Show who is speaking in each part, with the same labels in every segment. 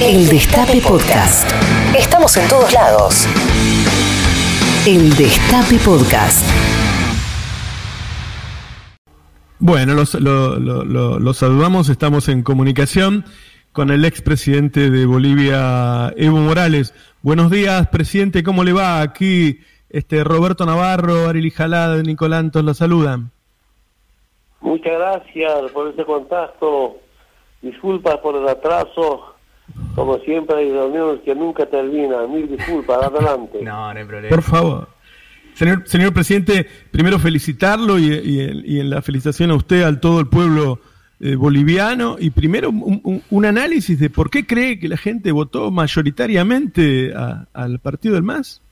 Speaker 1: El Destape Podcast. Estamos en todos lados. El Destape Podcast.
Speaker 2: Bueno, los, lo- lo- lo- los saludamos, estamos en comunicación con el expresidente de Bolivia, Evo Morales. Buenos días, presidente, ¿cómo le va? Aquí este Roberto Navarro, Arely Jalada, Nicolantos la saludan.
Speaker 3: Muchas gracias por este contacto. Disculpas por el atraso. Como siempre hay reuniones que nunca terminan. Mil disculpas. Adelante.
Speaker 4: No, no hay problema.
Speaker 2: Por favor. Señor, señor presidente, primero felicitarlo y, y- y en la felicitación a usted, al todo el pueblo eh, boliviano, y primero un, un- un análisis de por qué cree que la gente votó mayoritariamente a- al partido del MAS.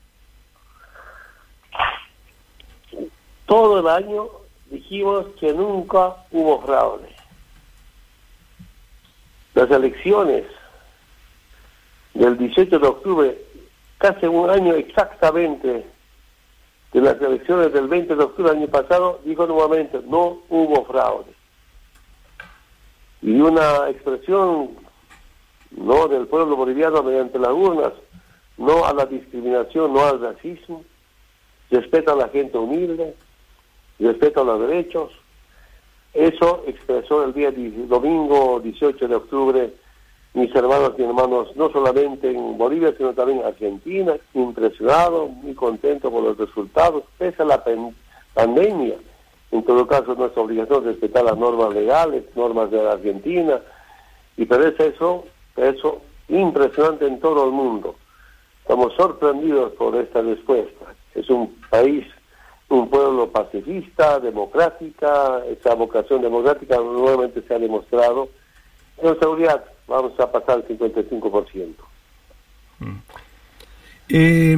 Speaker 3: Todo el año dijimos que nunca hubo fraude. Las elecciones del 18 de octubre, casi un año exactamente de las elecciones del 20 de octubre del año pasado, dijo nuevamente, no hubo fraude. Y una expresión no del pueblo boliviano mediante las urnas, no a la discriminación, no al racismo, respeto a la gente humilde, respeto a los derechos. Eso expresó el día domingo 18 de octubre mis hermanos y hermanos, no solamente en Bolivia, sino también en Argentina, impresionado, muy contento por los resultados, pese a la pandemia. En todo caso, es nuestra obligación respetar las normas legales, normas de la Argentina, y pero es eso, eso impresionante en todo el mundo. Estamos sorprendidos por esta respuesta. Es un país, un pueblo pacifista, democrática, esa vocación democrática nuevamente se ha demostrado. En seguridad vamos a pasar el 55%.
Speaker 2: Eh,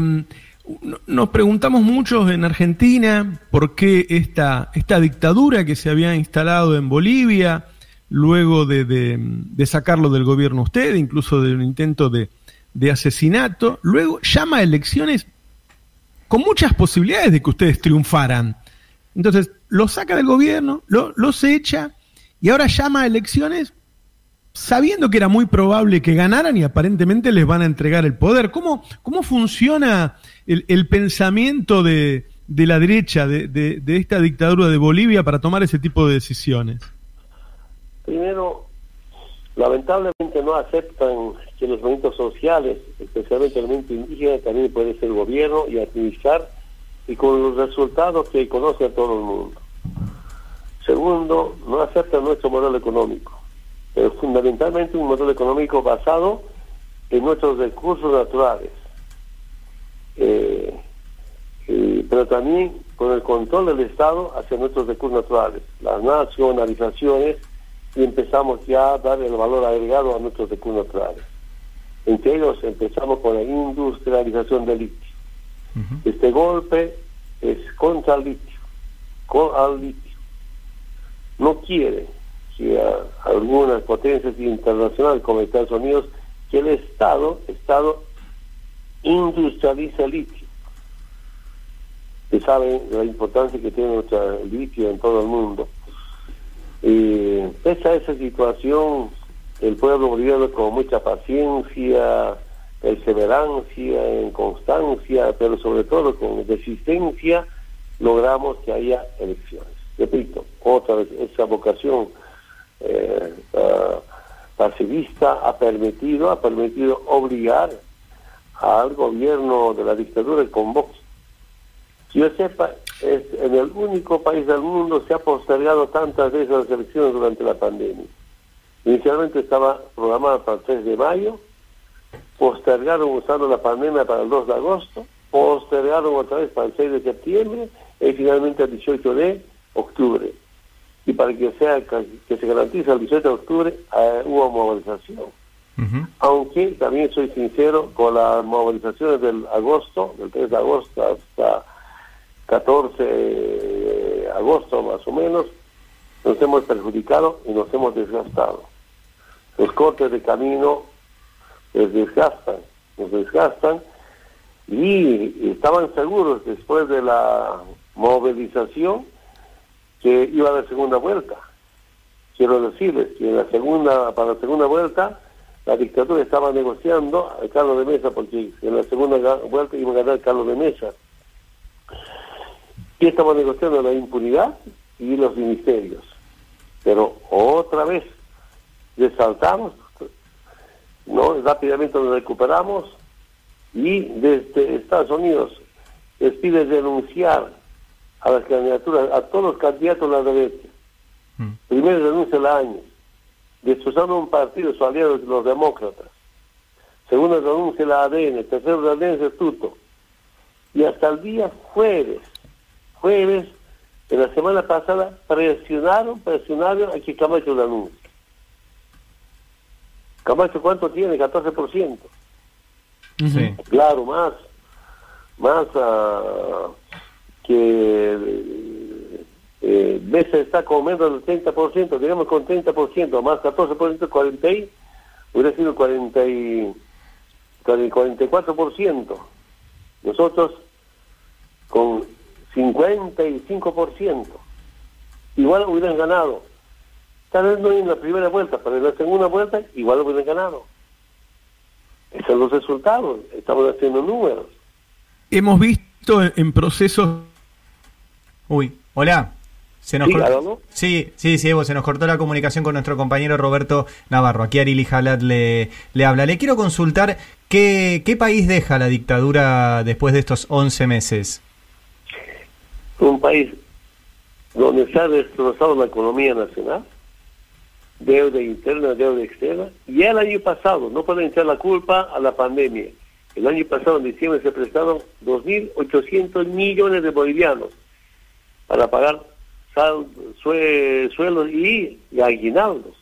Speaker 2: no- nos preguntamos muchos en Argentina por qué esta, esta dictadura que se había instalado en Bolivia, luego de, de- de sacarlo del gobierno usted, incluso de un intento de, de asesinato, luego llama a elecciones con muchas posibilidades de que ustedes triunfaran. Entonces, lo saca del gobierno, lo, los echa y ahora llama a elecciones sabiendo que era muy probable que ganaran y aparentemente les van a entregar el poder. ¿Cómo, cómo funciona el, pensamiento de, de la derecha, de, de- de esta dictadura de Bolivia para tomar ese tipo de decisiones?
Speaker 3: Primero, lamentablemente no aceptan que los movimientos sociales, especialmente el movimiento indígena, también puede ser gobierno y administrar, y con los resultados que conoce a todo el mundo. Segundo, no aceptan nuestro modelo económico, pero fundamentalmente un modelo económico basado en nuestros recursos naturales, Eh, eh, pero también con el control del Estado hacia nuestros recursos naturales, las nacionalizaciones, y empezamos ya a dar el valor agregado a nuestros recursos naturales. Entre ellos empezamos con la industrialización del litio. Este golpe es contra el litio, con al litio. No quiere a- algunas potencias internacionales como Estados Unidos que el Estado, Estado industrialice el litio. Que saben la importancia que tiene nuestro litio en todo el mundo. Y pese a esa situación, el pueblo boliviano con mucha paciencia, perseverancia, constancia, pero sobre todo con resistencia, logramos que haya elecciones. Repito, otra vez, esa vocación eh, ah, pacifista ha permitido, ha permitido obligar al gobierno de la dictadura que convoque que yo sepa, es en el único país del mundo se ha postergado tantas veces las elecciones durante la pandemia. Inicialmente estaba programada para el 3 de mayo, postergaron usando la pandemia para el 2 de agosto, postergaron otra vez para el 6 de septiembre y finalmente el 18 de octubre. Y para que sea que se garantice el 18 de octubre eh, hubo movilización aunque también soy sincero, con las movilizaciones del agosto, del 3 de agosto hasta 14 de agosto más o menos, nos hemos perjudicado y nos hemos desgastado. Los cortes de camino les desgastan, nos desgastan y estaban seguros después de la movilización que iba a haber segunda vuelta. Quiero decirles que en la segunda, para la segunda vuelta la dictadura estaba negociando a Carlos de Mesa, porque en la segunda vuelta iba a ganar Carlos de Mesa. Y estaba negociando la impunidad y los ministerios. Pero otra vez resaltamos, ¿no? rápidamente nos recuperamos y desde Estados Unidos les pide denunciar a las candidaturas, a todos los candidatos de la derecha. Mm. Primero denuncia la año, destrozando un partido, su aliado los demócratas. Segundo denuncia la ADN, tercero la ADN Instituto. Y hasta el día jueves, jueves, de la semana pasada, presionaron, presionaron a que Camacho lo anuncie. Camacho, ¿cuánto tiene? 14%. Sí. Claro, más, más uh, que eh, veces está con menos del 30%, digamos con 30%, más 14%, 40 y, hubiera sido 40 y, 44%. Nosotros con 55%. Igual hubieran ganado. Tal vez en la primera vuelta, pero en la segunda vuelta igual hubieran ganado. Esos son los resultados. Estamos haciendo números.
Speaker 2: Hemos visto en procesos...
Speaker 4: Uy, hola. Se nos sí, sí, sí, Evo, se nos cortó la comunicación con nuestro compañero Roberto Navarro. Aquí Arili Jalat le, le habla. Le quiero consultar qué, qué país deja la dictadura después de estos 11 meses
Speaker 3: un país donde se ha destrozado la economía nacional, deuda interna, deuda externa, y el año pasado, no pueden echar la culpa a la pandemia, el año pasado en diciembre se prestaron 2.800 millones de bolivianos para pagar sueldos y, aguinaldos.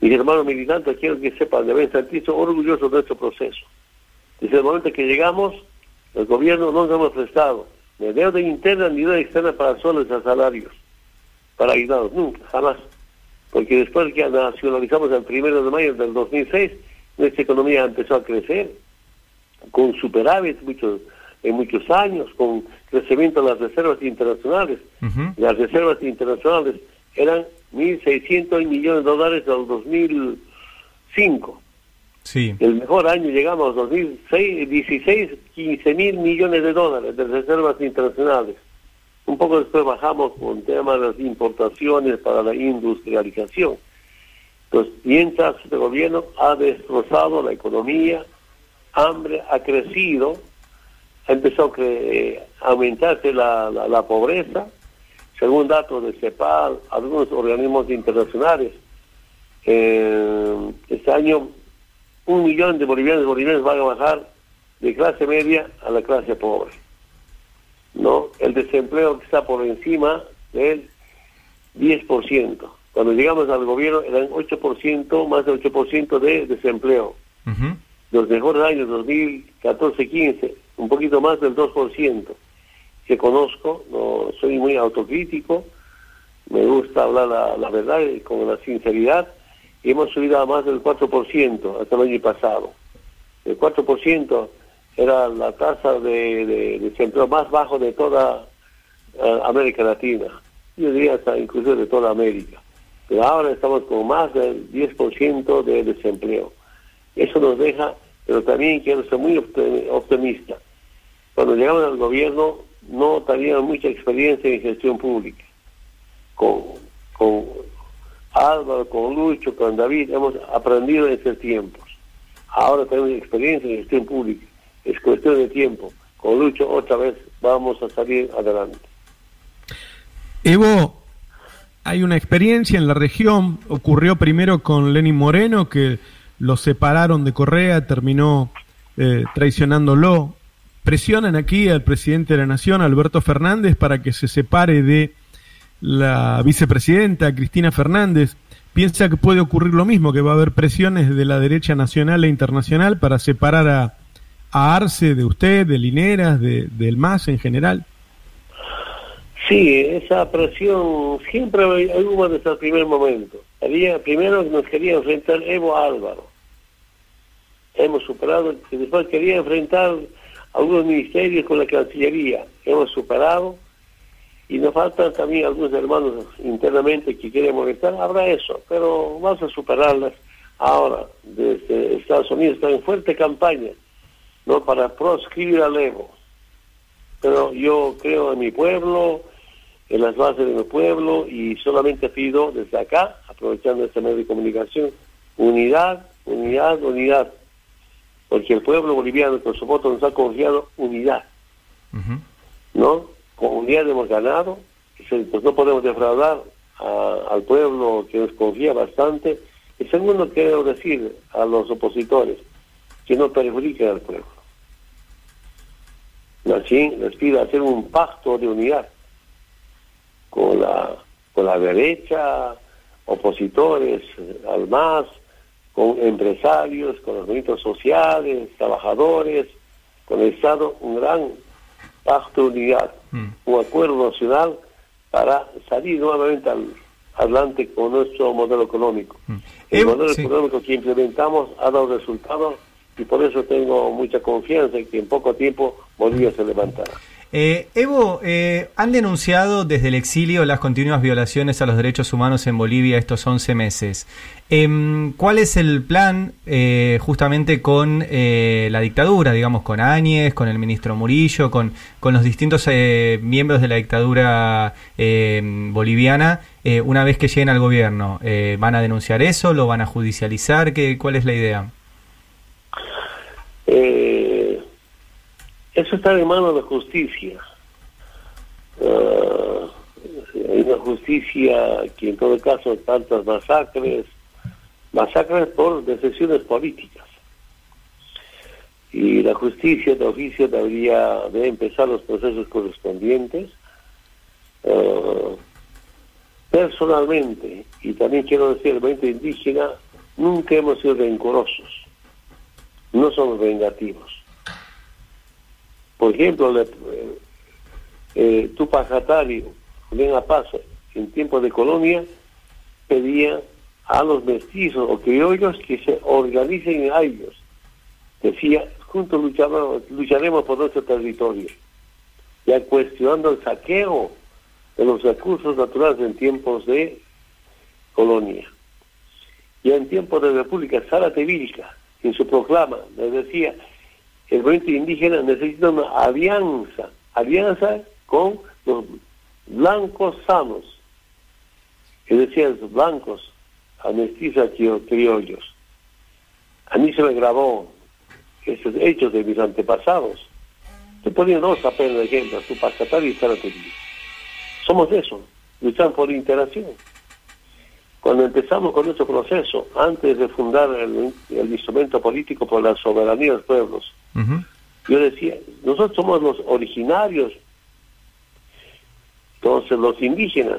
Speaker 3: Mis hermanos militantes quiero que sepan, deben sentirse orgullosos de nuestro proceso. Desde el momento que llegamos, el gobierno no nos hemos prestado de deuda interna ni deuda externa para solos a salarios, para ayudados, nunca, jamás. Porque después que nacionalizamos el primero de mayo del 2006, nuestra economía empezó a crecer, con superávit muchos, en muchos años, con crecimiento de las reservas internacionales. Las reservas internacionales eran 1.600 millones de dólares el 2005. El mejor año llegamos a 2016, 15 mil millones de dólares de reservas internacionales. Un poco después bajamos con temas de las importaciones para la industrialización. Entonces, mientras este gobierno ha destrozado la economía, hambre ha crecido, ha empezado a, aumentarse la, la, pobreza, según datos de CEPAL, algunos organismos internacionales. Eh, este año un millón de bolivianos y bolivianos van a bajar de clase media a la clase pobre. ¿No? El desempleo que está por encima del 10%. Cuando llegamos al gobierno eran 8%, más del 8% de desempleo. Los mejores años, 2014-15, un poquito más del 2%. Que conozco, no soy muy autocrítico, me gusta hablar la, verdad y con la sinceridad hemos subido a más del 4% hasta el año pasado. El 4% era la tasa de, desempleo más bajo de toda eh, América Latina. Yo diría hasta incluso de toda América. Pero ahora estamos con más del 10% de desempleo. Eso nos deja, pero también quiero ser muy optimista. Cuando llegamos al gobierno no teníamos mucha experiencia en gestión pública. Con, con Álvaro, con Lucho, con David, hemos aprendido en estos tiempos. Ahora tenemos experiencia en gestión pública. Es cuestión de tiempo. Con Lucho otra vez vamos a salir adelante.
Speaker 2: Evo, hay una experiencia en la región. Ocurrió primero con Lenin Moreno, que lo separaron de Correa, terminó eh, traicionándolo. Presionan aquí al presidente de la Nación, Alberto Fernández, para que se separe de la vicepresidenta Cristina Fernández piensa que puede ocurrir lo mismo, que va a haber presiones de la derecha nacional e internacional para separar a, Arce de usted, de Lineras, de, del MAS en general.
Speaker 3: Sí, esa presión siempre hubo desde el primer momento. Había, primero nos quería enfrentar Evo Álvaro. Hemos superado, después quería enfrentar algunos ministerios con la Cancillería. Hemos superado y nos faltan también algunos hermanos internamente que quieren molestar, habrá eso, pero vamos a superarlas. Ahora, desde Estados Unidos está en fuerte campaña, ¿no? Para proscribir al Evo. Pero yo creo en mi pueblo, en las bases de mi pueblo, y solamente pido desde acá, aprovechando este medio de comunicación, unidad, unidad, unidad. Porque el pueblo boliviano con su voto nos ha confiado unidad. ¿No? Con unidad hemos ganado, pues no podemos defraudar al pueblo que nos confía bastante. Y segundo, quiero decir a los opositores que no perjudiquen al pueblo. Así les pido hacer un pacto de unidad con la, con la derecha, opositores al MAS, con empresarios, con los movimientos sociales, trabajadores, con el Estado, un gran pacto de unidad, mm. un acuerdo nacional para salir nuevamente al, adelante con nuestro modelo económico. Mm. El modelo económico que implementamos ha dado resultados y por eso tengo mucha confianza en que en poco tiempo Bolivia se levantará.
Speaker 4: Eh, Evo, eh, han denunciado desde el exilio las continuas violaciones a los derechos humanos en Bolivia estos 11 meses. Em, ¿Cuál es el plan eh, justamente con la dictadura, digamos, con Áñez, con el ministro Murillo, con, con los distintos miembros de la dictadura boliviana, una vez que lleguen al gobierno? ¿Van a denunciar eso? ¿Lo van a judicializar? ¿Qué, ¿Cuál es la idea?
Speaker 3: Eh, eso está en manos de justicia. Uh, una justicia que en todo caso tantas masacres, masacres por decisiones políticas. Y la justicia de oficio debería de empezar los procesos correspondientes. Uh, personalmente, y también quiero decir, el movimiento indígena, nunca hemos sido rencorosos no somos vengativos. Por ejemplo, eh, eh, Tupac Atari, Julián en tiempos de colonia, pedía a los mestizos o criollos que se organicen a ellos. Decía, juntos lucharemos, por nuestro territorio. Ya cuestionando el saqueo de los recursos naturales en tiempos de colonia. Y en tiempos de República Saratevilca, en su proclama, les decía, el movimiento indígena necesita una alianza, alianza con los blancos sanos, que decían los blancos, a mestizos criollos. A mí se me grabó esos hechos de mis antepasados. Te ponía dos apenas de ejemplo, tu pascatal y Somos eso, luchamos por interacción. Cuando empezamos con nuestro proceso, antes de fundar el, instrumento político por la soberanía de los pueblos, yo decía, nosotros somos los originarios, entonces los indígenas,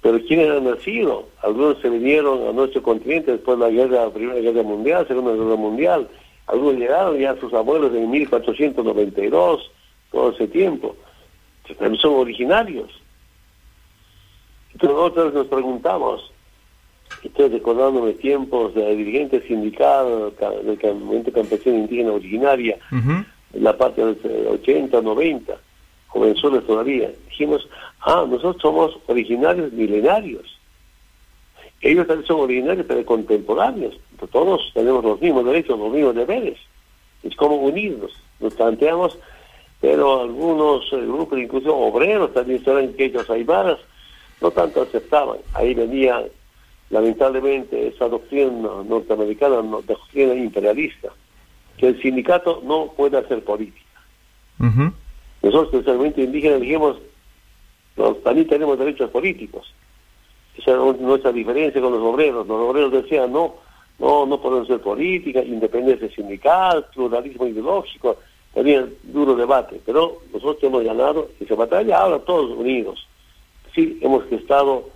Speaker 3: pero ¿quiénes han nacido? Algunos se vinieron a nuestro continente después de la guerra, la Primera Guerra Mundial, Segunda Guerra Mundial, algunos llegaron ya a sus abuelos en 1492, todo ese tiempo, también son originarios. Nosotros nos preguntamos, estoy recordándome tiempos de dirigente sindical del movimiento campesino indígena originaria, en la parte de los 80, 90, jovenzuelos todavía, dijimos, ah, nosotros somos originarios milenarios. Ellos también son originarios, pero contemporáneos. Todos tenemos los mismos derechos, los mismos deberes. Es como unirnos. Nos planteamos, pero algunos grupos, incluso obreros, también serán quechos aymaras, no tanto aceptaban. Ahí venía, lamentablemente, esa doctrina norteamericana, doctrina imperialista, que el sindicato no puede hacer política. Nosotros, especialmente indígenas, dijimos, también tenemos derechos políticos. Esa es nuestra diferencia con los obreros. Los obreros decían, no, no, no podemos hacer política, independencia sindical, pluralismo ideológico, tenían duro debate, pero nosotros hemos ganado esa batalla ahora todos unidos sí hemos gestado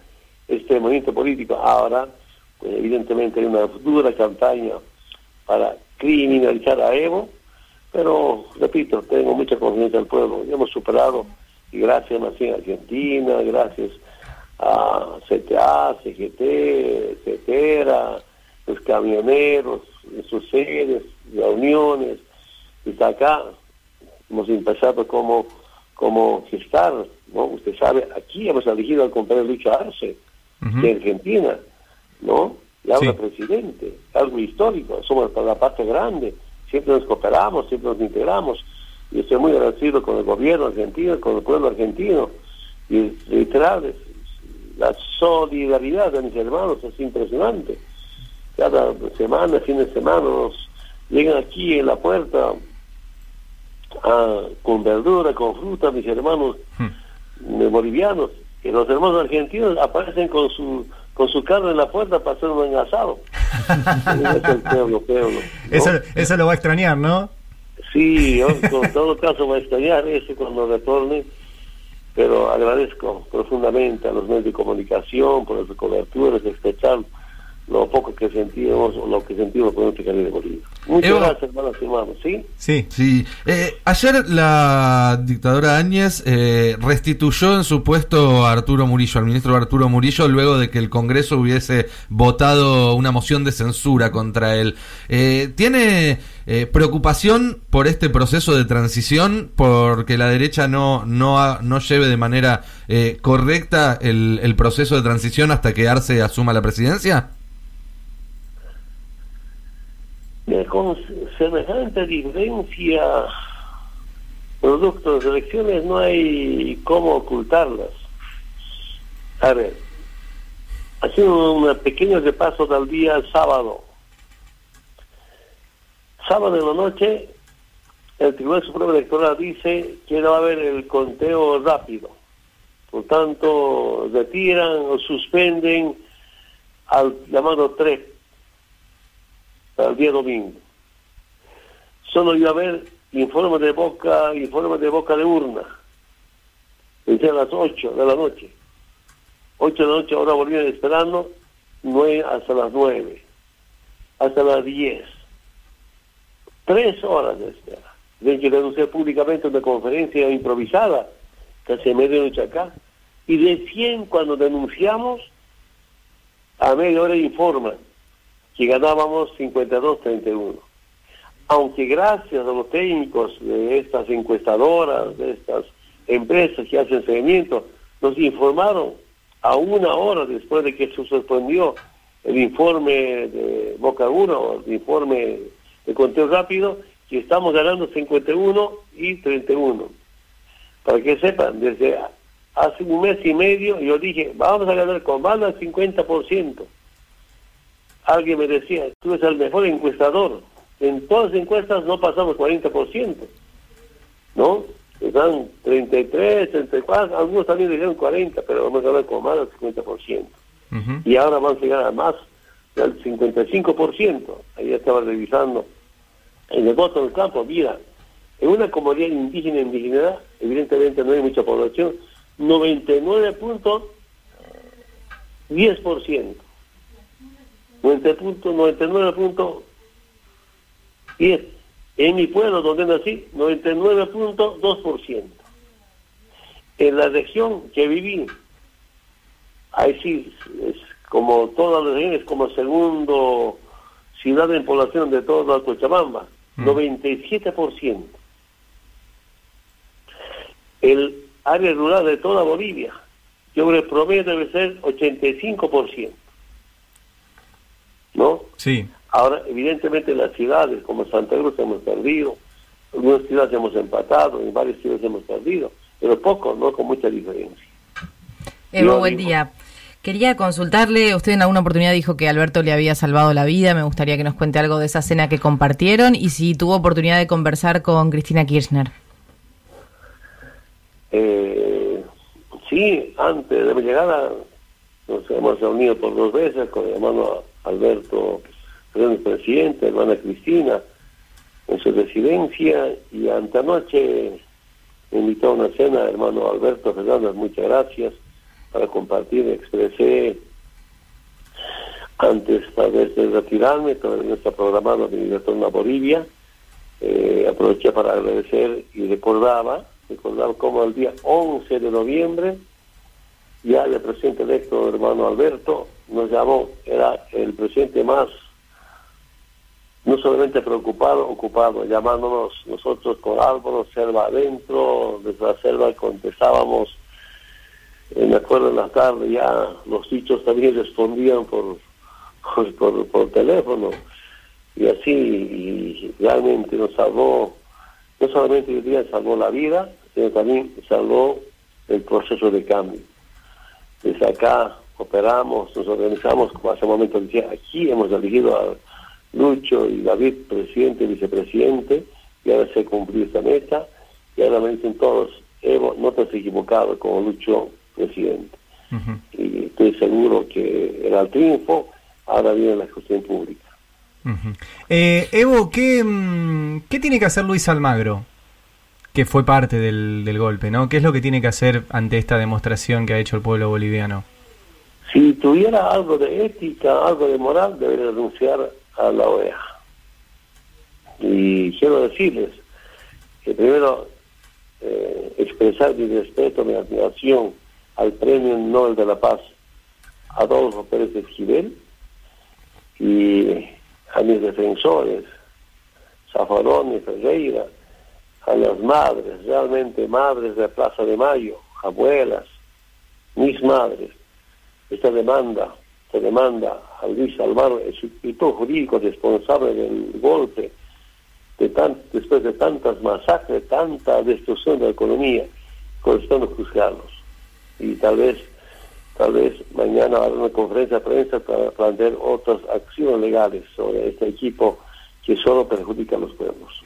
Speaker 3: este movimiento político. Ahora, pues, evidentemente hay una dura campaña para criminalizar a Evo, pero repito, tengo mucha confianza en el pueblo. Hemos superado, y gracias a Argentina, gracias a CTA, CGT, CETERA, los camioneros, sus sedes, reuniones, y está acá hemos empezado como, como gestar ¿no? Usted sabe, aquí hemos elegido al compañero Lucho Arce, de Argentina, ¿no? y ahora presidente, algo histórico, somos para la parte grande, siempre nos cooperamos, siempre nos integramos, y estoy muy agradecido con el gobierno argentino, con el pueblo argentino, y literal, la solidaridad de mis hermanos es impresionante. Cada semana, fin de semana, nos llegan aquí en la puerta ah, con verdura, con fruta, mis hermanos hmm. bolivianos, y los hermanos argentinos aparecen con su con su carne en la puerta para hacer un asado.
Speaker 4: eso, eso lo va a extrañar, ¿no?
Speaker 3: Sí, yo con todo caso voy a extrañar eso cuando retorne, pero agradezco profundamente a los medios de comunicación por las coberturas, especial lo poco que sentimos, lo que sentimos con este de Bolivia. Muchas gracias, hermanos hermanos. ¿Sí?
Speaker 5: Sí. sí. Eh, ayer la dictadora Áñez eh, restituyó en su puesto a Arturo Murillo, al ministro Arturo Murillo, luego de que el Congreso hubiese votado una moción de censura contra él. Eh, ¿Tiene preocupación por este proceso de transición, porque la derecha no, no, no lleve de manera correcta el, el proceso de transición hasta que Arce asuma la presidencia?
Speaker 3: Con semejante diferencia producto de elecciones no hay cómo ocultarlas. A ver, haciendo un pequeño repaso del día sábado. Sábado en la noche, el Tribunal Supremo Electoral dice que no va a haber el conteo rápido. Por tanto, retiran o suspenden al llamado 3 el día domingo. Solo iba a haber informe de boca, informe de boca de urna. Desde las 8 de la noche. 8 de la noche ahora volvían esperando, 9 hasta las 9, hasta las 10. Tres horas de espera. De que denunciar públicamente una conferencia improvisada, casi a medianoche acá. Y recién cuando denunciamos, a media hora informan que ganábamos 52-31. Aunque gracias a los técnicos de estas encuestadoras, de estas empresas que hacen seguimiento, nos informaron a una hora después de que se suspendió el informe de Boca 1, el informe de conteo rápido, que estamos ganando 51 y 31. Para que sepan, desde hace un mes y medio yo dije, vamos a ganar con más del 50% alguien me decía, tú eres el mejor encuestador. En todas las encuestas no pasamos 40%, ¿no? Están 33, 34, algunos también dijeron 40, pero vamos a hablar con más del 50%. Y ahora vamos a llegar a más del 55%. Ahí estaba revisando en el voto del campo, mira, en una comunidad indígena indigenidad, evidentemente no hay mucha población, 99.10%. 90 puntos, 99 puntos En mi pueblo donde nací, 99.2%. En la región que viví, ahí sí, es como todas las regiones, como segundo ciudad en población de todo la Cochabamba, 97%. Mm. El área rural de toda Bolivia, yo creo que el promedio debe ser 85%.
Speaker 4: Sí.
Speaker 3: Ahora, evidentemente, en las ciudades como Santa Cruz hemos perdido, en algunas ciudades hemos empatado, en varias ciudades hemos perdido, pero poco, no con mucha diferencia.
Speaker 6: Evo, buen día. Quería consultarle, usted en alguna oportunidad dijo que Alberto le había salvado la vida, me gustaría que nos cuente algo de esa cena que compartieron y si tuvo oportunidad de conversar con Cristina Kirchner.
Speaker 3: Eh, sí, antes de mi llegada nos hemos reunido por dos veces con mi hermano Alberto el presidente, hermana Cristina, en su residencia y antenoche me invitó a una cena, hermano Alberto Fernández, muchas gracias, para compartir, expresé antes tal vez de retirarme, todavía está programado mi retorno a Bolivia, eh, aproveché para agradecer y recordaba, recordaba como el día 11 de noviembre, ya el presidente electo, hermano Alberto, nos llamó, era el presidente más, no solamente preocupado, ocupado, llamándonos nosotros con Álvaro, selva adentro, desde la selva contestábamos, eh, me acuerdo en la tarde ya los dichos también respondían por, por, por teléfono y así y realmente nos salvó, no solamente el día salvó la vida, sino también salvó el proceso de cambio. Desde acá operamos, nos organizamos, como hace un momento decía, aquí hemos elegido a Lucho y David, presidente y vicepresidente, y ahora se cumplió esta meta, y ahora me dicen todos, Evo, no te has equivocado como Lucho, presidente. Y estoy seguro que era el triunfo, ahora viene la gestión pública.
Speaker 4: Eh, Evo, ¿qué, mm, ¿qué tiene que hacer Luis Almagro? Que fue parte del, del golpe, ¿no? ¿Qué es lo que tiene que hacer ante esta demostración que ha hecho el pueblo boliviano?
Speaker 3: Si tuviera algo de ética, algo de moral, debería renunciar a la OEA. Y quiero decirles que primero eh, expresar mi respeto, mi admiración al Premio Nobel de la Paz Adolfo Pérez Esquivel y a mis defensores, Zafarón y Ferreira, a las madres, realmente madres de Plaza de Mayo, abuelas, mis madres, esta demanda, se demanda a Luis Alvaro, el sustituto jurídico responsable del golpe, de tan, después de tantas masacres, tanta destrucción de la economía, corresponde juzgarlos. Y tal vez, tal vez mañana habrá una conferencia de prensa para plantear otras acciones legales sobre este equipo que solo perjudica a los pueblos.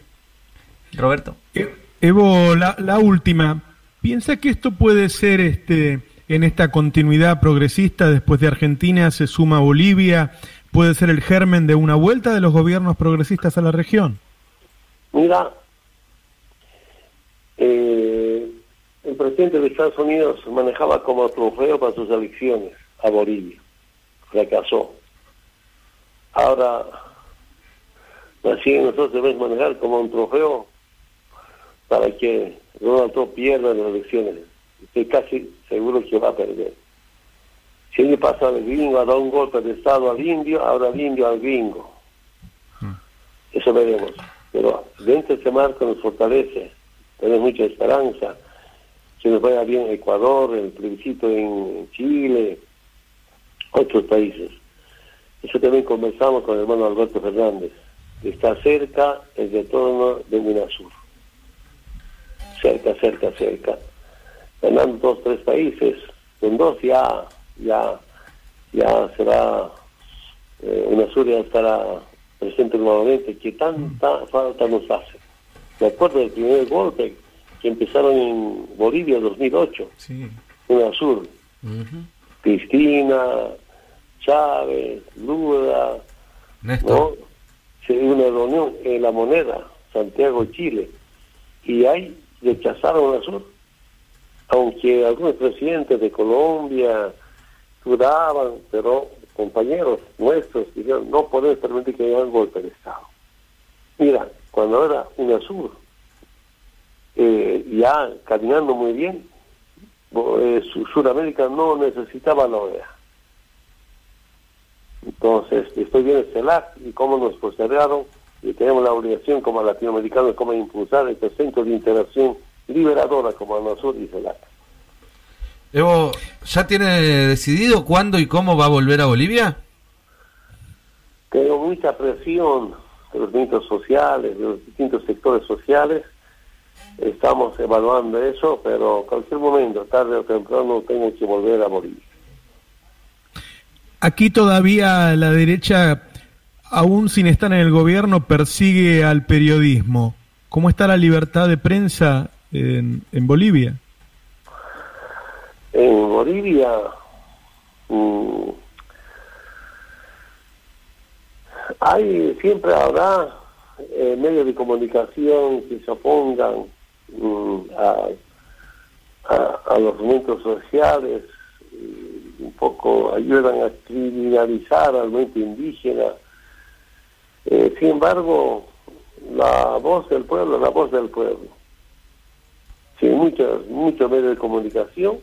Speaker 4: Roberto.
Speaker 2: E-, Evo, la, la última. ¿Piensa que esto puede ser este en esta continuidad progresista después de Argentina se suma Bolivia, puede ser el germen de una vuelta de los gobiernos progresistas a la región?
Speaker 3: Mira, eh, el presidente de Estados Unidos manejaba como trofeo para sus elecciones a Bolivia, fracasó. Ahora, así nosotros debemos manejar como un trofeo para que Donald Trump pierda las elecciones estoy casi seguro que va a perder. Si le pasa al gringo, ha dado un golpe de Estado al indio, ahora el indio al gringo. Hmm. Eso veremos. Pero dentro de ese marco nos fortalece, tenemos mucha esperanza. que nos vaya bien Ecuador, el plebiscito en Chile, otros países. Eso también conversamos con el hermano Alberto Fernández. Está cerca el retorno de UNASUR. Cerca, cerca, cerca. Ganando dos tres países. Con dos ya ya ya será eh, una Suria estará presente nuevamente. Que tanta falta nos hace me acuerdo del primer golpe que empezaron en Bolivia en 2008 sí. Sur. Cristina Chávez Lula ¿no? una reunión en la moneda Santiago Chile. Y ahí rechazaron Sur aunque algunos presidentes de Colombia dudaban, pero compañeros nuestros dijeron, no podemos permitir que haya un golpe de Estado. Mira, cuando era UNASUR, eh, ya caminando muy bien, eh, Sudamérica no necesitaba la OEA. Entonces, estoy bien CELAC y cómo nos postergaron y tenemos la obligación como latinoamericanos de cómo impulsar este centro de interacción liberadora como ANASUR y CELAC.
Speaker 5: Evo, ¿ya tiene decidido cuándo y cómo va a volver a Bolivia?
Speaker 3: Tengo mucha presión de los movimientos sociales, de los distintos sectores sociales. Estamos evaluando eso, pero en cualquier momento, tarde o temprano, tengo que volver a Bolivia.
Speaker 2: Aquí todavía la derecha, aún sin estar en el gobierno, persigue al periodismo. ¿Cómo está la libertad de prensa en, Bolivia?
Speaker 3: En Bolivia mm, hay siempre habrá eh, medios de comunicación que se opongan mm, a, los movimientos sociales, un poco ayudan a criminalizar al movimiento indígena. Eh, sin embargo, la voz del pueblo, la voz del pueblo sin muchos muchos medios de comunicación,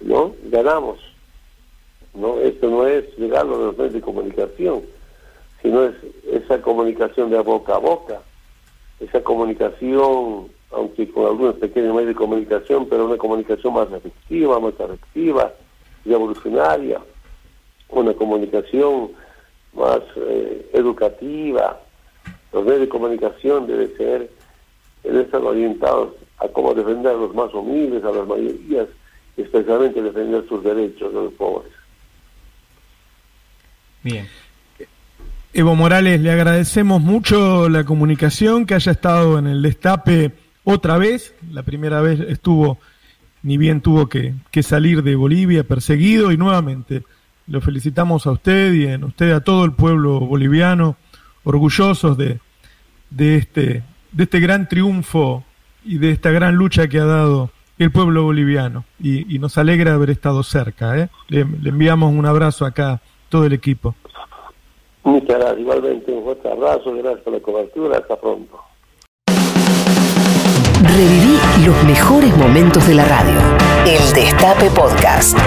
Speaker 3: ¿no? Ganamos. ¿no? Esto no es llegar a los medios de comunicación, sino es esa comunicación de boca a boca, esa comunicación, aunque con algunos pequeños medios de comunicación, pero una comunicación más efectiva, más efectiva, revolucionaria, una comunicación más eh, educativa. Los medios de comunicación deben ser, deben estar orientados a cómo defender a los más humildes, a las mayorías, especialmente defender sus derechos de los pobres.
Speaker 2: Bien. Evo Morales, le agradecemos mucho la comunicación, que haya estado en el destape otra vez. La primera vez estuvo, ni bien tuvo que, salir de Bolivia perseguido y nuevamente lo felicitamos a usted y en usted a todo el pueblo boliviano, orgullosos de, de, este, de este gran triunfo y de esta gran lucha que ha dado el pueblo boliviano. Y, nos alegra haber estado cerca. ¿eh? Le, le enviamos un abrazo acá, todo el equipo.
Speaker 3: Muchas gracias. Igualmente un fuerte abrazo, gracias por la cobertura. Hasta pronto.
Speaker 1: Reviví los mejores momentos de la radio. El Destape Podcast.